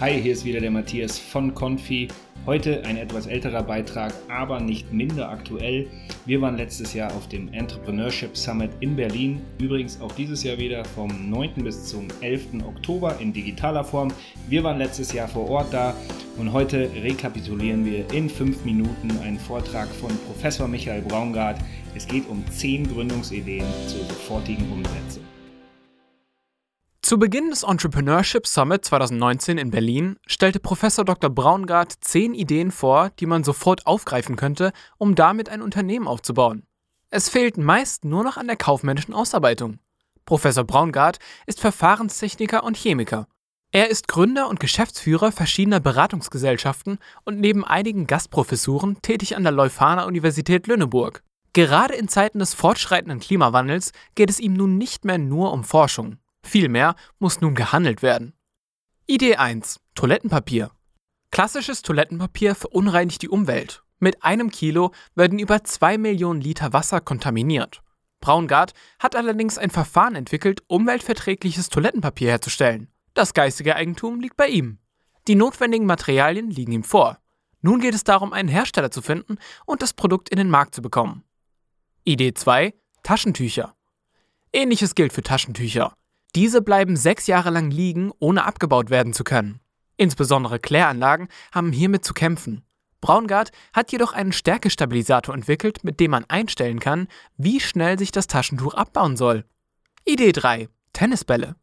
Hi, hier ist wieder der Matthias von Confi. Heute ein etwas älterer Beitrag, aber nicht minder aktuell. Wir waren letztes Jahr auf dem Entrepreneurship Summit in Berlin. Übrigens auch dieses Jahr wieder vom 9. bis zum 11. Oktober in digitaler Form. Wir waren letztes Jahr vor Ort da und heute rekapitulieren wir in fünf Minuten einen Vortrag von Professor Michael Braungart. Es geht um zehn Gründungsideen zur sofortigen Umsetzung. Zu Beginn des Entrepreneurship Summit 2019 in Berlin stellte Professor Dr. Braungart zehn Ideen vor, die man sofort aufgreifen könnte, um damit ein Unternehmen aufzubauen. Es fehlt meist nur noch an der kaufmännischen Ausarbeitung. Professor Braungart ist Verfahrenstechniker und Chemiker. Er ist Gründer und Geschäftsführer verschiedener Beratungsgesellschaften und neben einigen Gastprofessuren tätig an der Leuphana Universität Lüneburg. Gerade in Zeiten des fortschreitenden Klimawandels geht es ihm nun nicht mehr nur um Forschung. Vielmehr muss nun gehandelt werden. Idee 1. Toilettenpapier. Klassisches Toilettenpapier verunreinigt die Umwelt. Mit einem Kilo werden über 2 Millionen Liter Wasser kontaminiert. Braungart hat allerdings ein Verfahren entwickelt, umweltverträgliches Toilettenpapier herzustellen. Das geistige Eigentum liegt bei ihm. Die notwendigen Materialien liegen ihm vor. Nun geht es darum, einen Hersteller zu finden und das Produkt in den Markt zu bekommen. Idee 2. Taschentücher. Ähnliches gilt für Taschentücher. Diese bleiben sechs Jahre lang liegen, ohne abgebaut werden zu können. Insbesondere Kläranlagen haben hiermit zu kämpfen. Braungart hat jedoch einen Stärkestabilisator entwickelt, mit dem man einstellen kann, wie schnell sich das Taschentuch abbauen soll. Idee 3. Tennisbälle.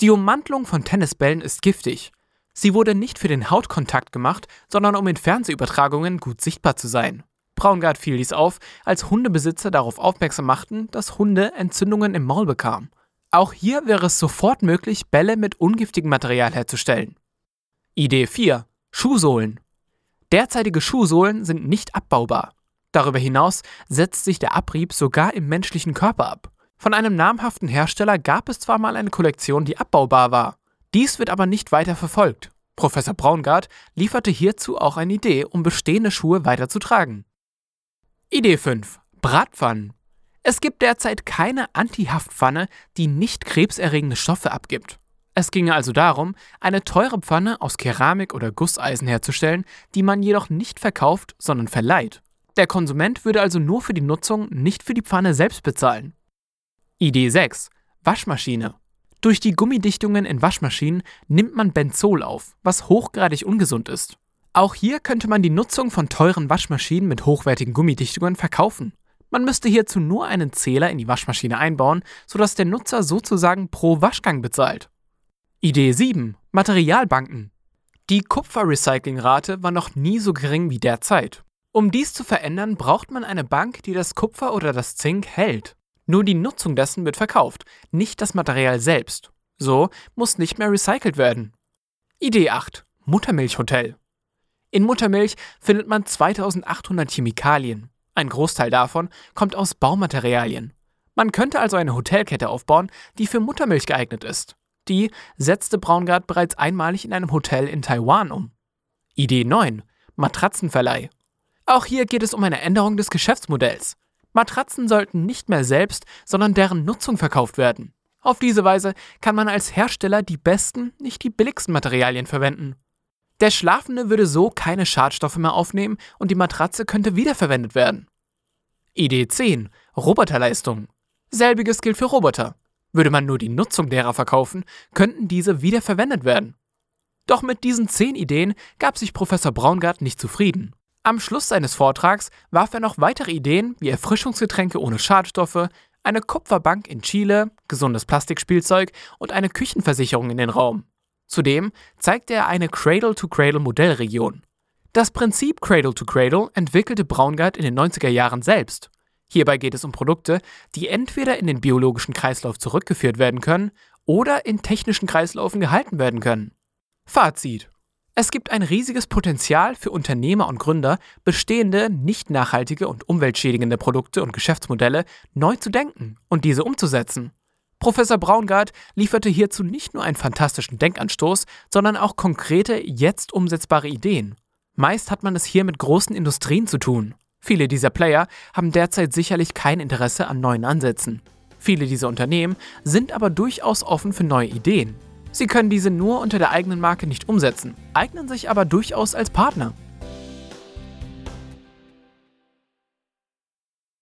Die Ummantelung von Tennisbällen ist giftig. Sie wurde nicht für den Hautkontakt gemacht, sondern um in Fernsehübertragungen gut sichtbar zu sein. Braungart fiel dies auf, als Hundebesitzer darauf aufmerksam machten, dass Hunde Entzündungen im Maul bekamen. Auch hier wäre es sofort möglich, Bälle mit ungiftigem Material herzustellen. Idee 4. Schuhsohlen. Derzeitige Schuhsohlen sind nicht abbaubar. Darüber hinaus setzt sich der Abrieb sogar im menschlichen Körper ab. Von einem namhaften Hersteller gab es zwar mal eine Kollektion, die abbaubar war. Dies wird aber nicht weiter verfolgt. Professor Braungart lieferte hierzu auch eine Idee, um bestehende Schuhe weiter zu tragen. Idee 5. Bratpfannen. Es gibt derzeit keine Antihaftpfanne, die nicht krebserregende Stoffe abgibt. Es ginge also darum, eine teure Pfanne aus Keramik oder Gusseisen herzustellen, die man jedoch nicht verkauft, sondern verleiht. Der Konsument würde also nur für die Nutzung, nicht für die Pfanne selbst bezahlen. Idee 6. Waschmaschine. Durch die Gummidichtungen in Waschmaschinen nimmt man Benzol auf, was hochgradig ungesund ist. Auch hier könnte man die Nutzung von teuren Waschmaschinen mit hochwertigen Gummidichtungen verkaufen. Man müsste hierzu nur einen Zähler in die Waschmaschine einbauen, sodass der Nutzer sozusagen pro Waschgang bezahlt. Idee 7. Materialbanken. Die Kupferrecyclingrate war noch nie so gering wie derzeit. Um dies zu verändern, braucht man eine Bank, die das Kupfer oder das Zink hält. Nur die Nutzung dessen wird verkauft, nicht das Material selbst. So muss nicht mehr recycelt werden. Idee 8. Muttermilchhotel. In Muttermilch findet man 2800 Chemikalien. Ein Großteil davon kommt aus Baumaterialien. Man könnte also eine Hotelkette aufbauen, die für Muttermilch geeignet ist. Die setzte Braungart bereits einmalig in einem Hotel in Taiwan um. Idee 9. Matratzenverleih. Auch hier geht es um eine Änderung des Geschäftsmodells. Matratzen sollten nicht mehr selbst, sondern deren Nutzung verkauft werden. Auf diese Weise kann man als Hersteller die besten, nicht die billigsten Materialien verwenden. Der Schlafende würde so keine Schadstoffe mehr aufnehmen und die Matratze könnte wiederverwendet werden. Idee 10. Roboterleistung. Selbiges gilt für Roboter. Würde man nur die Nutzung derer verkaufen, könnten diese wiederverwendet werden. Doch mit diesen 10 Ideen gab sich Professor Braungart nicht zufrieden. Am Schluss seines Vortrags warf er noch weitere Ideen wie Erfrischungsgetränke ohne Schadstoffe, eine Kupferbank in Chile, gesundes Plastikspielzeug und eine Küchenversicherung in den Raum. Zudem zeigte er eine Cradle-to-Cradle-Modellregion. Das Prinzip Cradle-to-Cradle entwickelte Braungart in den 90er Jahren selbst. Hierbei geht es um Produkte, die entweder in den biologischen Kreislauf zurückgeführt werden können oder in technischen Kreislaufen gehalten werden können. Fazit. Es gibt ein riesiges Potenzial für Unternehmer und Gründer, bestehende, nicht nachhaltige und umweltschädigende Produkte und Geschäftsmodelle neu zu denken und diese umzusetzen. Professor Braungart lieferte hierzu nicht nur einen fantastischen Denkanstoß, sondern auch konkrete, jetzt umsetzbare Ideen. Meist hat man es hier mit großen Industrien zu tun. Viele dieser Player haben derzeit sicherlich kein Interesse an neuen Ansätzen. Viele dieser Unternehmen sind aber durchaus offen für neue Ideen. Sie können diese nur unter der eigenen Marke nicht umsetzen, eignen sich aber durchaus als Partner.